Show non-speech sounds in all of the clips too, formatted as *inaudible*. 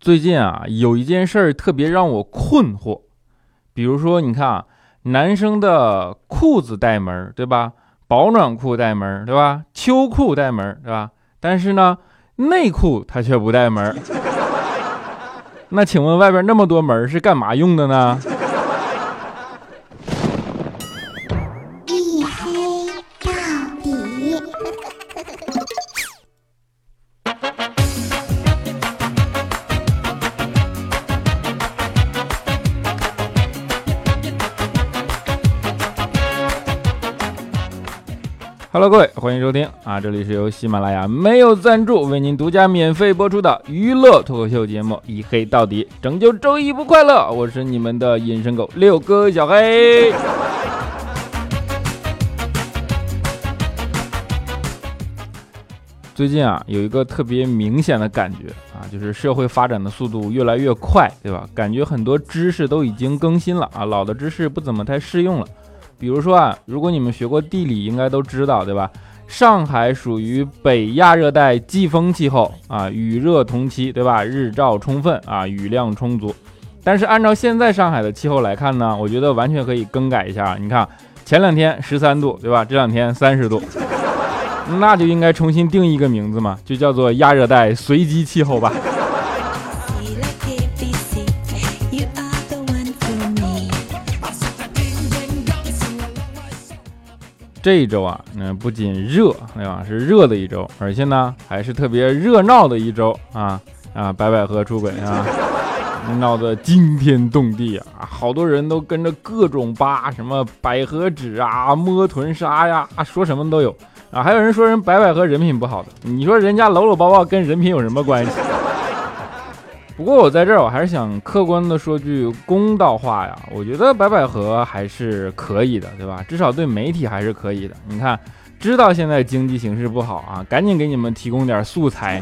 最近啊，有一件事儿特别让我困惑，比如说，你看啊，男生的裤子带门，对吧？保暖裤带门，对吧？秋裤带门，对吧？但是呢，内裤它却不带门。那请问外边那么多门是干嘛用的呢收听啊！这里是由喜马拉雅没有赞助为您独家免费播出的娱乐脱口秀节目《一黑到底》，拯救周一不快乐。我是你们的隐身狗六哥小黑。最近啊，有一个特别明显的感觉啊，就是社会发展的速度越来越快，对吧？感觉很多知识都已经更新了啊，老的知识不怎么太适用了。比如说啊，如果你们学过地理，应该都知道，对吧？上海属于北亚热带季风气候啊，雨热同期，对吧？日照充分啊，雨量充足。但是按照现在上海的气候来看呢，我觉得完全可以更改一下。你看，前两天十三度，对吧？这两天三十度，那就应该重新定一个名字嘛，就叫做亚热带随机气候吧。这一周啊，那不仅热，对吧？是热的一周，而且呢，还是特别热闹的一周啊啊！白百合出轨啊，闹得惊天动地啊！好多人都跟着各种扒，什么百合纸啊、摸臀纱呀，说什么都有啊！还有人说人白百合人品不好的，你说人家搂搂抱抱跟人品有什么关系？不过我在这儿，我还是想客观的说句公道话呀。我觉得白百合还是可以的，对吧？至少对媒体还是可以的。你看，知道现在经济形势不好啊，赶紧给你们提供点素材。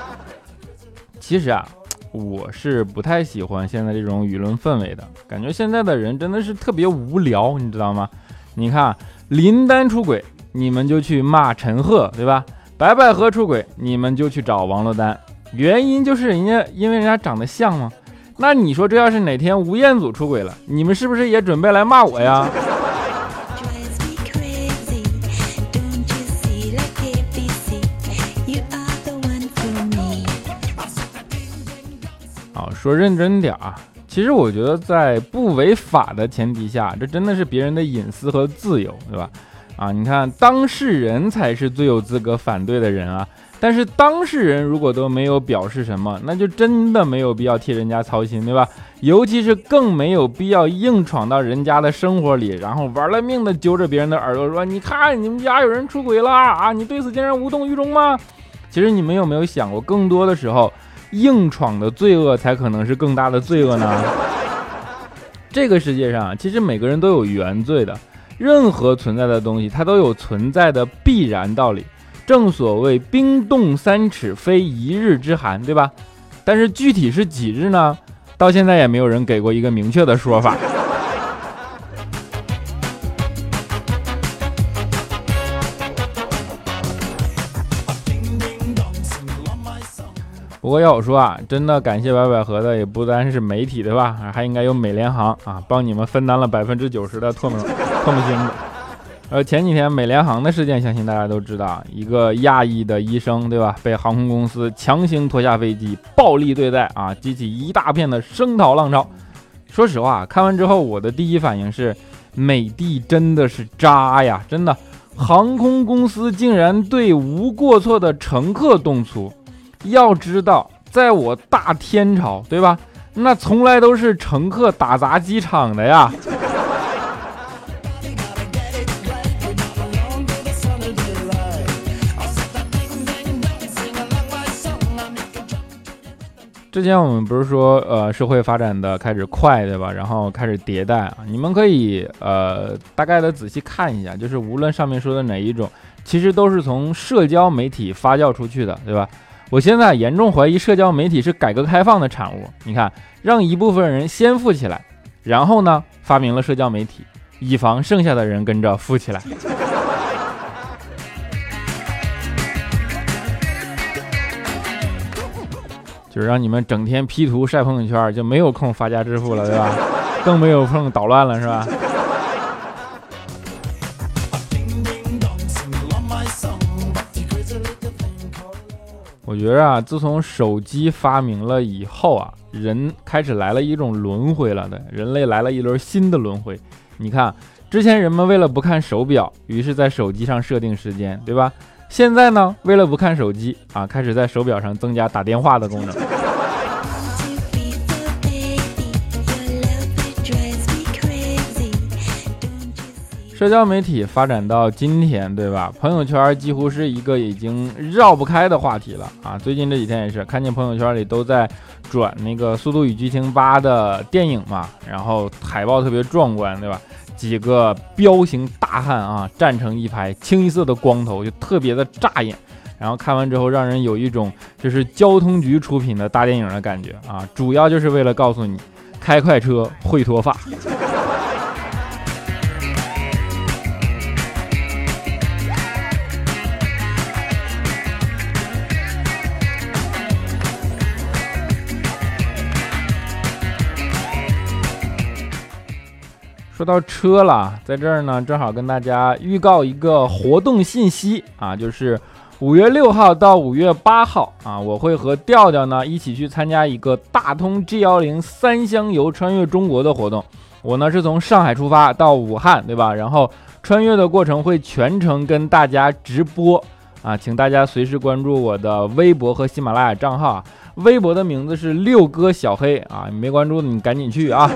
*laughs* 其实啊，我是不太喜欢现在这种舆论氛围的，感觉现在的人真的是特别无聊，你知道吗？你看林丹出轨，你们就去骂陈赫，对吧？白百合出轨，你们就去找王珞丹。原因就是人家因为人家长得像吗？那你说这要是哪天吴彦祖出轨了，你们是不是也准备来骂我呀？好，说认真点啊，其实我觉得在不违法的前提下，这真的是别人的隐私和自由，对吧？啊，你看当事人才是最有资格反对的人啊。但是当事人如果都没有表示什么，那就真的没有必要替人家操心，对吧？尤其是更没有必要硬闯到人家的生活里，然后玩了命的揪着别人的耳朵说：“你看你们家有人出轨了啊，你对此竟然无动于衷吗？”其实你们有没有想过，更多的时候，硬闯的罪恶才可能是更大的罪恶呢？*laughs* 这个世界上其实每个人都有原罪的，任何存在的东西它都有存在的必然道理。正所谓冰冻三尺非一日之寒，对吧？但是具体是几日呢？到现在也没有人给过一个明确的说法。不过要我说啊，真的感谢白百合的也不单是媒体，对吧？还应该有美联航啊，帮你们分担了百分之九十的唾沫唾沫星子。呃，前几天美联航的事件，相信大家都知道，一个亚裔的医生，对吧？被航空公司强行拖下飞机，暴力对待啊，激起一大片的声讨浪潮。说实话，看完之后，我的第一反应是，美帝真的是渣呀！真的，航空公司竟然对无过错的乘客动粗。要知道，在我大天朝，对吧？那从来都是乘客打砸机场的呀。之前我们不是说，呃，社会发展的开始快，对吧？然后开始迭代啊，你们可以呃大概的仔细看一下，就是无论上面说的哪一种，其实都是从社交媒体发酵出去的，对吧？我现在严重怀疑社交媒体是改革开放的产物。你看，让一部分人先富起来，然后呢，发明了社交媒体，以防剩下的人跟着富起来。就是让你们整天 P 图晒朋友圈，就没有空发家致富了，对吧？*laughs* 更没有空捣乱了，是吧？我觉着啊，自从手机发明了以后啊，人开始来了一种轮回了的，人类来了一轮新的轮回。你看，之前人们为了不看手表，于是在手机上设定时间，对吧？现在呢，为了不看手机啊，开始在手表上增加打电话的功能。社交媒体发展到今天，对吧？朋友圈几乎是一个已经绕不开的话题了啊！最近这几天也是看见朋友圈里都在转那个《速度与激情八》的电影嘛，然后海报特别壮观，对吧？几个彪形大汉啊站成一排，清一色的光头，就特别的扎眼。然后看完之后，让人有一种就是交通局出品的大电影的感觉啊！主要就是为了告诉你，开快车会脱发。到车了，在这儿呢，正好跟大家预告一个活动信息啊，就是五月六号到五月八号啊，我会和调调呢一起去参加一个大通 G 幺零三箱游穿越中国的活动。我呢是从上海出发到武汉，对吧？然后穿越的过程会全程跟大家直播啊，请大家随时关注我的微博和喜马拉雅账号啊，微博的名字是六哥小黑啊，你没关注的你赶紧去啊。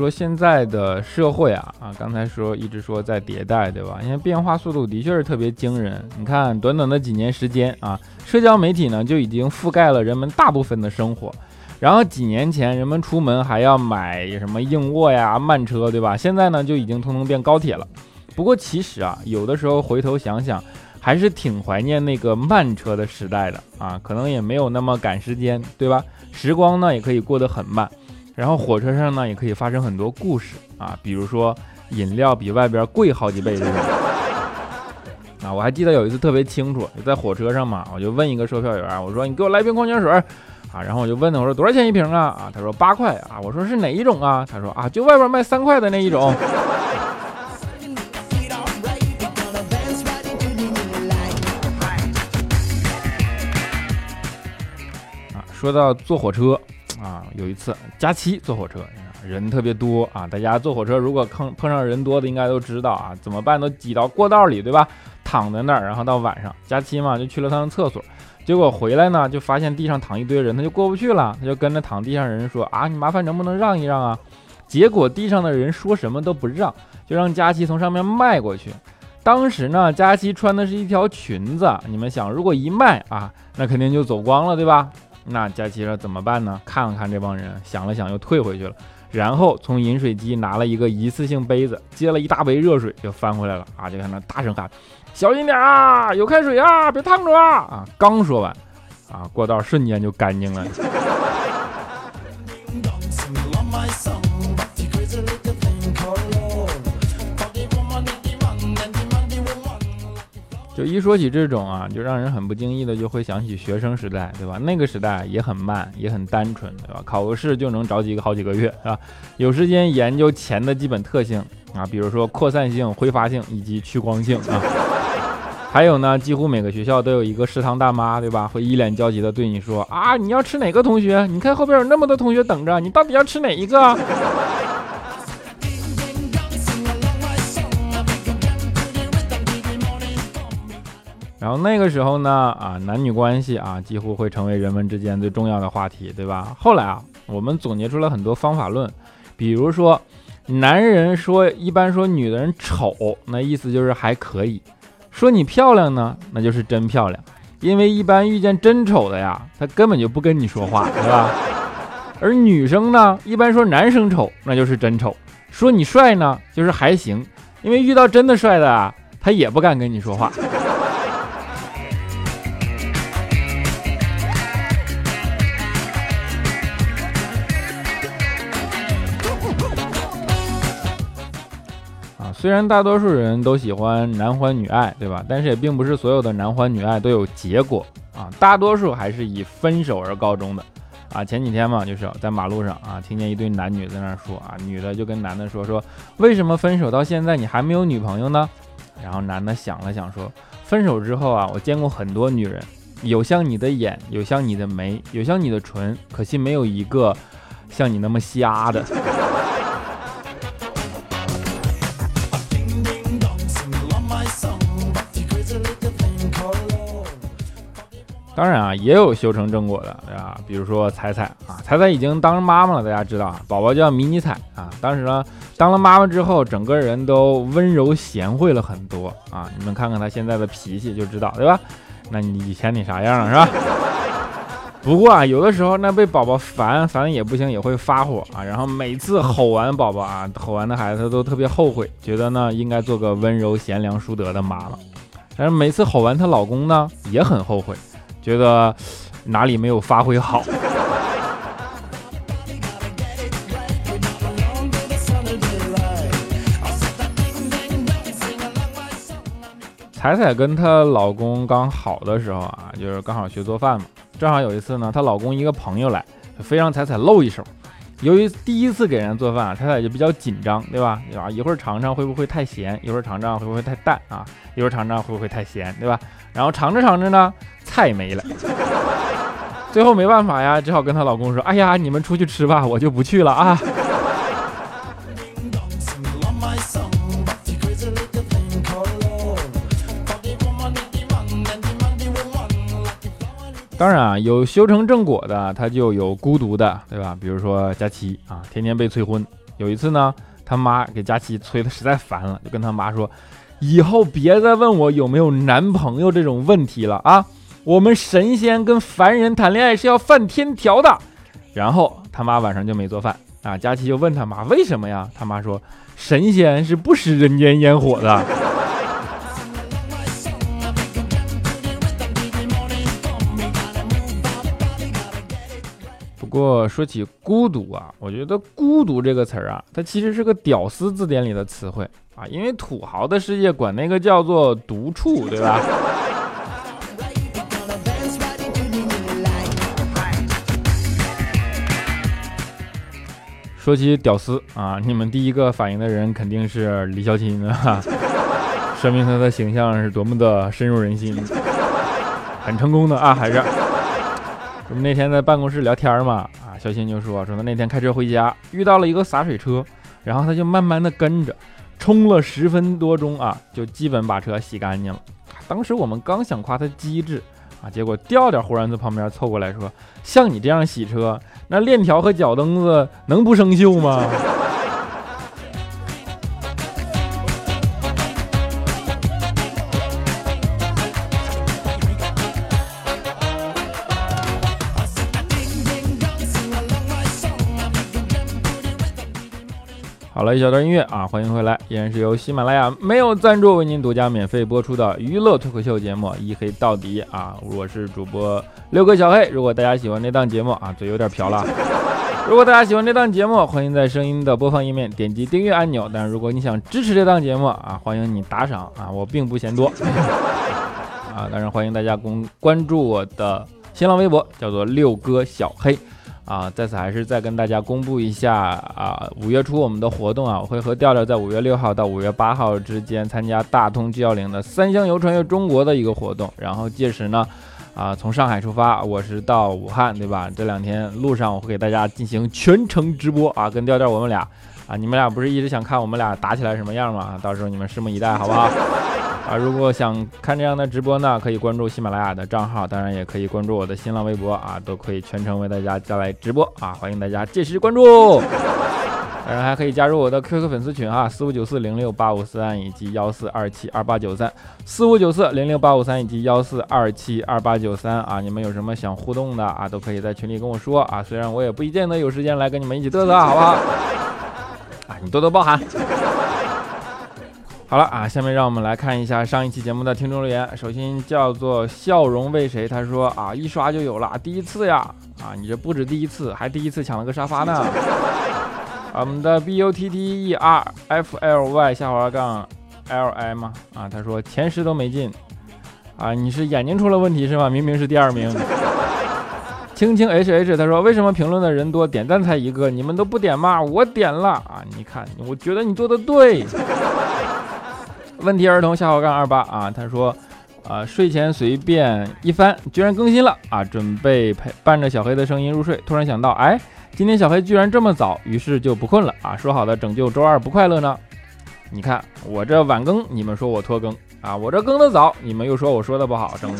说现在的社会啊啊，刚才说一直说在迭代，对吧？因为变化速度的确是特别惊人。你看，短短的几年时间啊，社交媒体呢就已经覆盖了人们大部分的生活。然后几年前人们出门还要买什么硬卧呀、慢车，对吧？现在呢就已经通通变高铁了。不过其实啊，有的时候回头想想，还是挺怀念那个慢车的时代的啊。可能也没有那么赶时间，对吧？时光呢也可以过得很慢。然后火车上呢，也可以发生很多故事啊，比如说饮料比外边贵好几倍这种。*laughs* 啊，我还记得有一次特别清楚，就在火车上嘛，我就问一个售票员，我说你给我来瓶矿泉水啊，然后我就问他，我说多少钱一瓶啊？啊，他说八块啊，我说是哪一种啊？他说啊，就外边卖三块的那一种。*laughs* 啊，说到坐火车。啊，有一次假期坐火车，人特别多啊。大家坐火车如果碰碰上人多的，应该都知道啊，怎么办？都挤到过道里，对吧？躺在那儿，然后到晚上假期嘛，就去了趟厕所，结果回来呢，就发现地上躺一堆人，他就过不去了，他就跟着躺地上人说啊，你麻烦能不能让一让啊？结果地上的人说什么都不让，就让佳期从上面迈过去。当时呢，佳期穿的是一条裙子，你们想，如果一迈啊，那肯定就走光了，对吧？那佳琪说怎么办呢？看了看这帮人，想了想又退回去了，然后从饮水机拿了一个一次性杯子，接了一大杯热水就翻回来了啊！就看那大声喊：“小心点啊，有开水啊，别烫着啊！”啊，刚说完，啊，过道瞬间就干净了。就一说起这种啊，就让人很不经意的就会想起学生时代，对吧？那个时代也很慢，也很单纯，对吧？考个试就能着急个好几个月，是吧？有时间研究钱的基本特性啊，比如说扩散性、挥发性以及趋光性啊。还有呢，几乎每个学校都有一个食堂大妈，对吧？会一脸焦急的对你说啊，你要吃哪个同学？你看后边有那么多同学等着，你到底要吃哪一个？然后那个时候呢，啊，男女关系啊，几乎会成为人们之间最重要的话题，对吧？后来啊，我们总结出了很多方法论，比如说，男人说一般说女的人丑，那意思就是还可以；说你漂亮呢，那就是真漂亮，因为一般遇见真丑的呀，他根本就不跟你说话，*laughs* 对吧？而女生呢，一般说男生丑，那就是真丑；说你帅呢，就是还行，因为遇到真的帅的啊，他也不敢跟你说话。虽然大多数人都喜欢男欢女爱，对吧？但是也并不是所有的男欢女爱都有结果啊，大多数还是以分手而告终的。啊，前几天嘛，就是在马路上啊，听见一对男女在那说啊，女的就跟男的说说，为什么分手到现在你还没有女朋友呢？然后男的想了想说，分手之后啊，我见过很多女人，有像你的眼，有像你的眉，有像你的唇，可惜没有一个像你那么瞎的。当然啊，也有修成正果的，对吧？比如说彩彩啊，彩彩已经当妈妈了，大家知道啊，宝宝叫迷你彩啊。当时呢，当了妈妈之后，整个人都温柔贤惠了很多啊。你们看看她现在的脾气就知道，对吧？那你以前你啥样是吧？*laughs* 不过啊，有的时候那被宝宝烦烦也不行，也会发火啊。然后每次吼完宝宝啊，吼完的孩子都特别后悔，觉得呢应该做个温柔贤良淑德的妈妈。但是每次吼完她老公呢，也很后悔。觉得哪里没有发挥好？彩彩跟她老公刚好的时候啊，就是刚好学做饭嘛。正好有一次呢，她老公一个朋友来，非让彩彩露一手。由于第一次给人做饭，彩彩就比较紧张，对吧？啊，一会儿尝尝会不会太咸，一会儿尝尝会不会太淡啊，一会儿尝尝会不会太咸，对吧？然后尝着尝着呢。菜没了，最后没办法呀，只好跟她老公说：“哎呀，你们出去吃吧，我就不去了啊。”当然啊，有修成正果的，他就有孤独的，对吧？比如说佳琪啊，天天被催婚。有一次呢，他妈给佳琪催的实在烦了，就跟他妈说：“以后别再问我有没有男朋友这种问题了啊。”我们神仙跟凡人谈恋爱是要犯天条的，然后他妈晚上就没做饭啊。佳琪就问他妈为什么呀？他妈说神仙是不食人间烟火的。过说起孤独啊，我觉得孤独这个词儿啊，它其实是个屌丝字典里的词汇啊，因为土豪的世界管那个叫做独处，*laughs* 对吧？说起屌丝啊，你们第一个反应的人肯定是李小钦啊，*laughs* 说明他的形象是多么的深入人心，很成功的啊，还是我们那天在办公室聊天嘛啊，小新就说说他那天开车回家遇到了一个洒水车，然后他就慢慢的跟着冲了十分多钟啊，就基本把车洗干净了。当时我们刚想夸他机智。啊！结果调调忽然从旁边凑过来说：“像你这样洗车，那链条和脚蹬子能不生锈吗？”好了一小段音乐啊，欢迎回来，依然是由喜马拉雅没有赞助为您独家免费播出的娱乐脱口秀节目《一黑到底》啊，我是主播六哥小黑。如果大家喜欢这档节目啊，嘴有点瓢了。如果大家喜欢这档节目，欢迎在声音的播放页面点击订阅按钮。但是如果你想支持这档节目啊，欢迎你打赏啊，我并不嫌多啊。当然欢迎大家公关注我的新浪微博，叫做六哥小黑。啊，在此还是再跟大家公布一下啊，五月初我们的活动啊，我会和调调在五月六号到五月八号之间参加大通 G 幺零的三箱游穿越中国的一个活动，然后届时呢，啊，从上海出发，我是到武汉，对吧？这两天路上我会给大家进行全程直播啊，跟调调我们俩啊，你们俩不是一直想看我们俩打起来什么样吗？到时候你们拭目以待，好不好？*laughs* 啊，如果想看这样的直播呢，可以关注喜马拉雅的账号，当然也可以关注我的新浪微博啊，都可以全程为大家带来直播啊，欢迎大家届时关注。当然还可以加入我的 QQ 粉丝群啊，四五九四零六八五三以及幺四二七二八九三，四五九四零六八五三以及幺四二七二八九三啊，你们有什么想互动的啊，都可以在群里跟我说啊，虽然我也不一定能有时间来跟你们一起嘚瑟，好不好？啊，你多多包涵。好了啊，下面让我们来看一下上一期节目的听众留言。首先叫做笑容为谁？他说啊，一刷就有了，第一次呀！啊，你这不止第一次，还第一次抢了个沙发呢。我们的 b u t t e r f l y 下滑杠 l i 吗？啊，他说前十都没进，啊，你是眼睛出了问题是吗？明明是第二名。青青 h h 他说为什么评论的人多，点赞才一个？你们都不点吗？我点了啊！你看，我觉得你做的对。*laughs* 问题儿童下滑杠二八啊，他说啊，睡前随便一翻，居然更新了啊，准备陪伴着小黑的声音入睡，突然想到，哎。今天小黑居然这么早，于是就不困了啊！说好的拯救周二不快乐呢？你看我这晚更，你们说我拖更啊！我这更的早，你们又说我说的不好，拯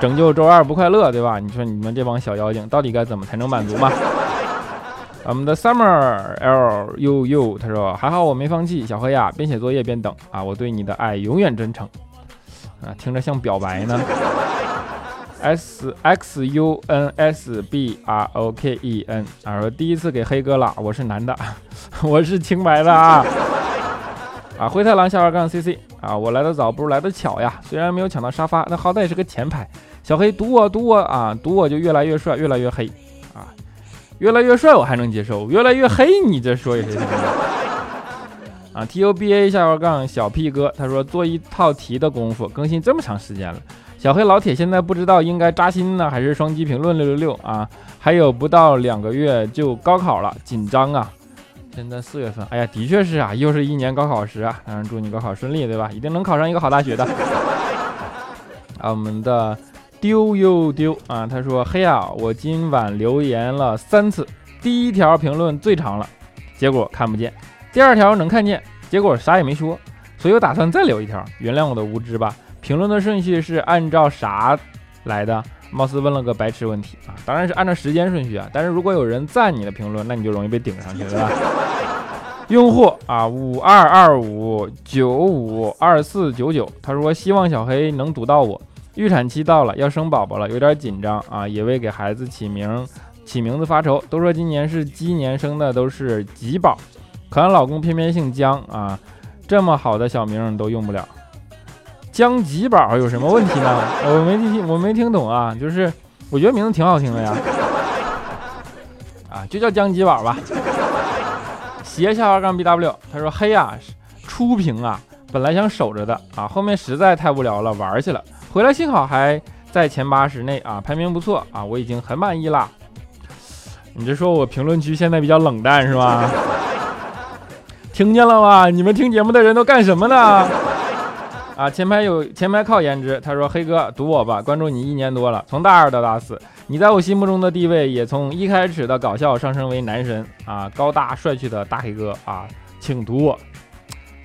拯救周二不快乐，对吧？你说你们这帮小妖精到底该怎么才能满足嘛？*laughs* 我们的 Summer L U U 他说还好我没放弃，小黑呀，边写作业边等啊！我对你的爱永远真诚啊，听着像表白呢。*laughs* S X U N S B R O K E N 啊，说第一次给黑哥了，我是男的，*laughs* 我是清白的啊啊，灰太狼下滑杠 C C 啊，我来的早不如来的巧呀，虽然没有抢到沙发，那好歹也是个前排。小黑赌我赌我啊，赌我就越来越帅，越来越黑啊，越来越帅我还能接受，越来越黑你这说也是 *laughs* 啊，T U B A 下滑杠小 P 哥他说做一套题的功夫更新这么长时间了。小黑老铁现在不知道应该扎心呢，还是双击评论六六六啊！还有不到两个月就高考了，紧张啊！现在四月份，哎呀，的确是啊，又是一年高考时啊！当然祝你高考顺利，对吧？一定能考上一个好大学的。*laughs* 啊，我们的丢又丢啊，他说：黑啊，我今晚留言了三次，第一条评论最长了，结果看不见；第二条能看见，结果啥也没说，所以我打算再留一条，原谅我的无知吧。评论的顺序是按照啥来的？貌似问了个白痴问题啊！当然是按照时间顺序啊。但是如果有人赞你的评论，那你就容易被顶上去，对吧？*laughs* 用户啊，五二二五九五二四九九，他说希望小黑能读到我。预产期到了，要生宝宝了，有点紧张啊，也为给孩子起名起名字发愁。都说今年是鸡年生的都是吉宝，可俺老公偏偏姓姜啊，这么好的小名都用不了。江吉宝有什么问题呢？*laughs* 我没听，我没听懂啊。就是我觉得名字挺好听的呀，啊，就叫江吉宝吧。斜下二杠 B W，他说嘿呀，初评啊，本来想守着的啊，后面实在太无聊了，玩去了。回来幸好还在前八十内啊，排名不错啊，我已经很满意啦。你这说我评论区现在比较冷淡是吧？听见了吗？你们听节目的人都干什么呢？啊，前排有前排靠颜值。他说：“黑哥，赌我吧，关注你一年多了，从大二到大四，你在我心目中的地位也从一开始的搞笑上升为男神啊，高大帅气的大黑哥啊，请赌我。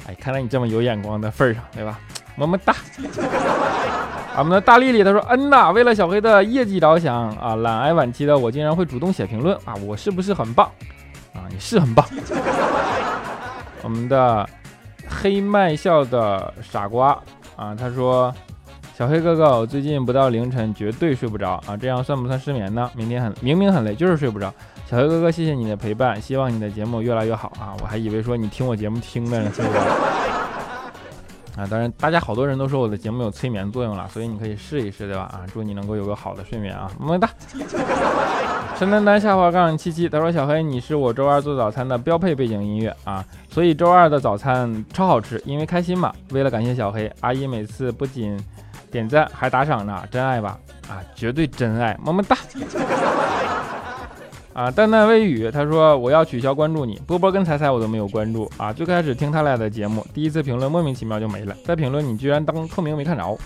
哎，看来你这么有眼光的份儿上，对吧？么么哒。*laughs* 我们的大丽丽他说：嗯呐，为了小黑的业绩着想啊，懒癌晚期的我竟然会主动写评论啊，我是不是很棒啊？你是很棒。*laughs* 我们的。黑麦笑的傻瓜啊，他说：“小黑哥哥，我最近不到凌晨绝对睡不着啊，这样算不算失眠呢？明天很明明很累，就是睡不着。小黑哥哥，谢谢你的陪伴，希望你的节目越来越好啊！我还以为说你听我节目听的呢，睡不着啊。当然，大家好多人都说我的节目有催眠作用了，所以你可以试一试，对吧？啊，祝你能够有个好的睡眠啊，么么哒。”陈丹丹下滑杠七七，他说：“小黑，你是我周二做早餐的标配背景音乐啊，所以周二的早餐超好吃，因为开心嘛。为了感谢小黑，阿姨每次不仅点赞还打赏呢，真爱吧？啊，绝对真爱，么么哒。啊，淡淡微雨，他说我要取消关注你，波波跟彩彩我都没有关注啊。最开始听他俩的节目，第一次评论莫名其妙就没了，再评论你居然当透明没看着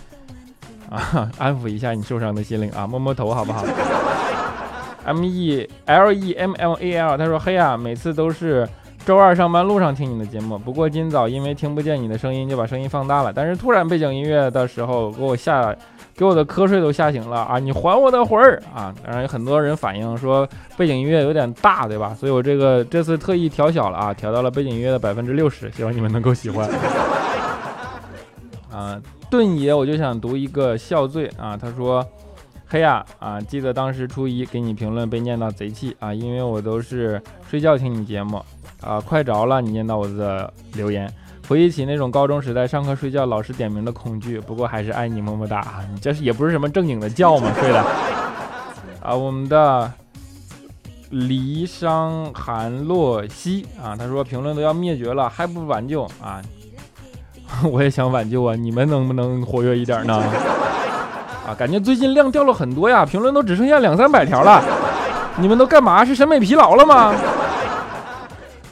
啊，*laughs* 安抚一下你受伤的心灵啊，摸摸头好不好？” M E L E M L A L，他说：“嘿呀，每次都是周二上班路上听你的节目，不过今早因为听不见你的声音，就把声音放大了。但是突然背景音乐的时候，给我吓，给我的瞌睡都吓醒了啊！你还我的魂儿啊！当然有很多人反映说背景音乐有点大，对吧？所以我这个这次特意调小了啊，调到了背景音乐的百分之六十，希望你们能够喜欢。啊，盾爷，我就想读一个笑醉啊，他说。”黑呀啊！记得当时初一给你评论被念到贼气啊，因为我都是睡觉听你节目啊，快着了你念到我的留言，回忆起那种高中时代上课睡觉老师点名的恐惧。不过还是爱你么么哒啊！你这是也不是什么正经的觉吗？睡的啊，我们的离殇韩洛西啊，他说评论都要灭绝了，还不挽救啊？*laughs* 我也想挽救啊，你们能不能活跃一点呢？啊，感觉最近量掉了很多呀，评论都只剩下两三百条了。你们都干嘛？是审美疲劳了吗？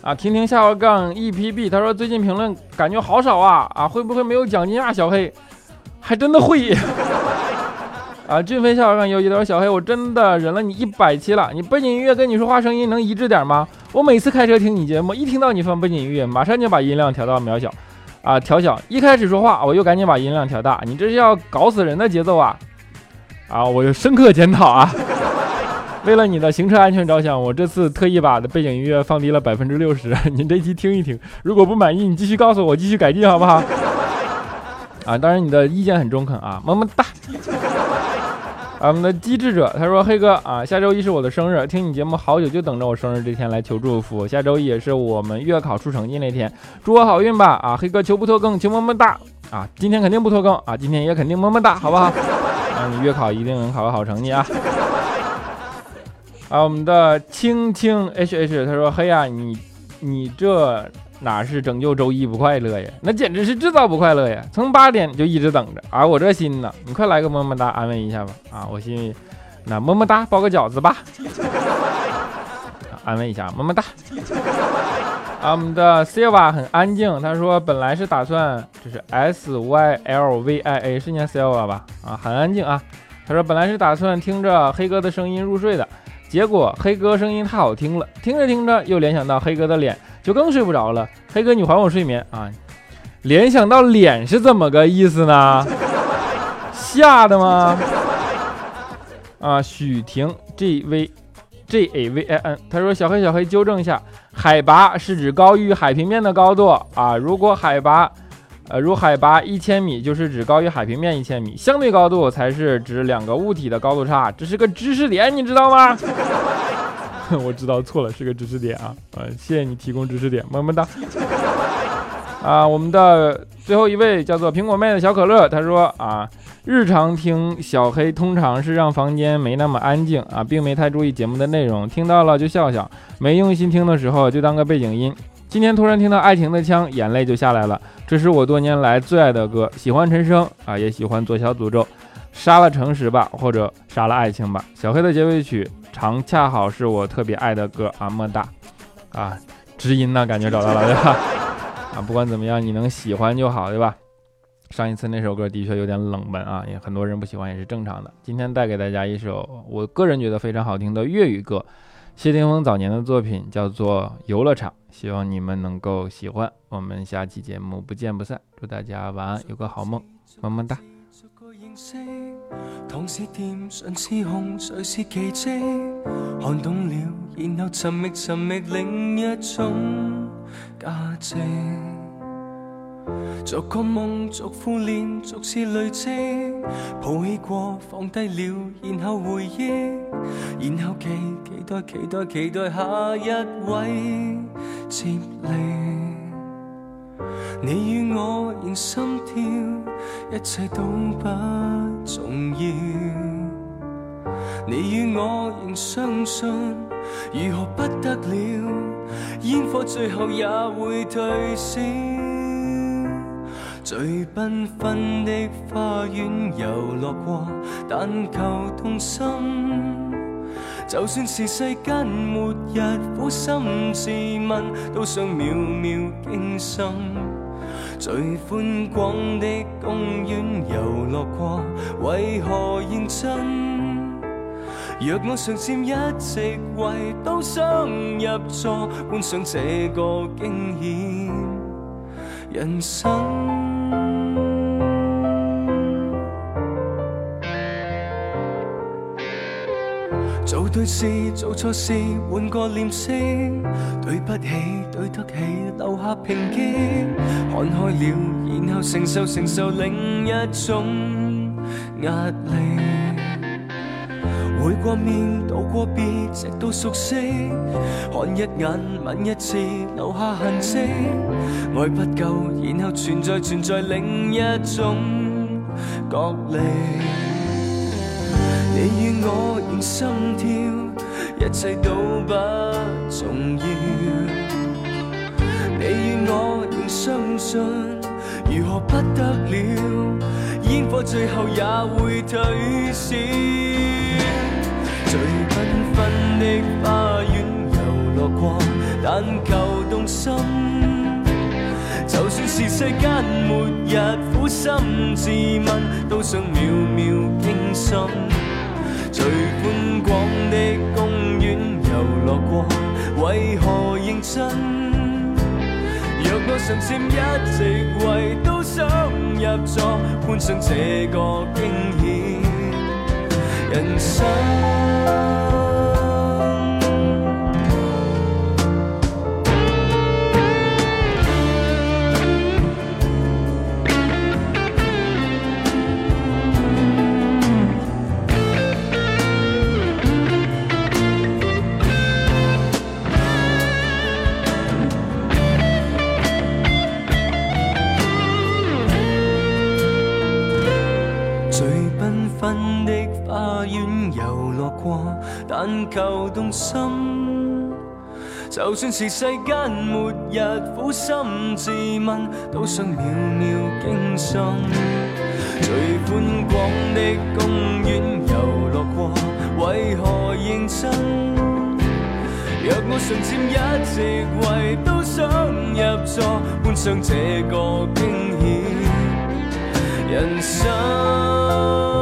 啊，听听下划杠 EPB，他说最近评论感觉好少啊啊，会不会没有奖金啊？小黑，还真的会。*laughs* 啊，俊飞下划杠悠悠说小黑，我真的忍了你一百期了，你背景音乐跟你说话声音能一致点吗？我每次开车听你节目，一听到你放背景音乐，马上就把音量调到渺小。啊，调小，一开始说话，我又赶紧把音量调大，你这是要搞死人的节奏啊！啊，我就深刻检讨啊，为了你的行车安全着想，我这次特意把的背景音乐放低了百分之六十，*laughs* 您这期听一听，如果不满意，你继续告诉我，继续改进，好不好？*laughs* 啊，当然你的意见很中肯啊，么么哒。啊我们的机智者他说：“黑哥啊，下周一是我的生日，听你节目好久，就等着我生日这天来求祝福。下周一也是我们月考出成绩那天，祝我好运吧！啊，黑哥求不拖更，求么么哒！啊，今天肯定不拖更啊，今天也肯定么么哒，好不好？啊，你月考一定能考个好成绩啊！啊，我们的青青 H H 他说：嘿呀，你你这。”哪是拯救周一不快乐呀？那简直是制造不快乐呀！从八点就一直等着啊！我这心呢，你快来个么么哒安慰一下吧！啊，我心那么么哒包个饺子吧，安慰一下么么哒。啊，我们的 Silva 很安静，他说本来是打算就是 S Y L V I A 是念 Silva 吧？啊，很安静啊。他说本来是打算听着黑哥的声音入睡的，结果黑哥声音太好听了，听着听着又联想到黑哥的脸。就更睡不着了，黑哥，你还我睡眠啊！联想到脸是怎么个意思呢？吓的吗？啊，许婷 G V G A V I N，他说小黑小黑纠正一下，海拔是指高于海平面的高度啊。如果海拔呃如海拔一千米，就是指高于海平面一千米，相对高度才是指两个物体的高度差。这是个知识点，你知道吗？*laughs* 我知道错了，是个知识点啊！呃，谢谢你提供知识点，么么哒。啊，我们的最后一位叫做苹果妹的小可乐，他说啊，日常听小黑通常是让房间没那么安静啊，并没太注意节目的内容，听到了就笑笑，没用心听的时候就当个背景音。今天突然听到爱情的枪，眼泪就下来了。这是我多年来最爱的歌，喜欢陈升啊，也喜欢左小诅咒，杀了诚实吧，或者杀了爱情吧。小黑的结尾曲。常恰好是我特别爱的歌啊，么哒，啊，知音呢，感觉找到了，对吧？啊，不管怎么样，你能喜欢就好，对吧？上一次那首歌的确有点冷门啊，也很多人不喜欢也是正常的。今天带给大家一首我个人觉得非常好听的粤语歌，谢霆锋早年的作品叫做《游乐场》，希望你们能够喜欢。我们下期节目不见不散，祝大家晚安，有个好梦，么么哒。糖是甜，唇是红，谁是奇迹？看懂了，然后寻觅寻觅另一种价值。逐个梦，逐副脸，逐次累积，抱起过，放低了，然后回忆，然后期期待期待期待下一位接力。你与我仍心跳，一切都不重要。你与我仍相信，如何不得了？烟火最后也会退烧。最缤纷的花园游乐过，但求动心。就算是世间末日，苦心自问，都想秒秒惊心。最宽广的公园游乐过，为何认真？若我常占一席位，都想入座，观赏这个惊险人生。做对事，做错事，换个脸色。对不起，对得起，留下平静。看开了，然后承受承受另一种压力。会过面，道过别，直到熟悉。看一眼，吻一次，留下痕迹。爱不够，然后存在存在另一种角力。你与我仍心跳，一切都不重要。你与我仍相信，如何不得了？烟火最后也会退烧。最缤纷的花园游乐过，但求动心。就算是世间末日，苦心自问，都想秒秒惊心。最宽广的公园游乐过，为何认真？若我尝试一席位，都想入座，观赏这个惊险人生。花园游乐过但求动心，就算是世间末日，苦心自问，都想秒秒惊心。最宽广的公园游乐过，为何认真？若我尚占一席位，都想入座，欢赏这个惊险人生。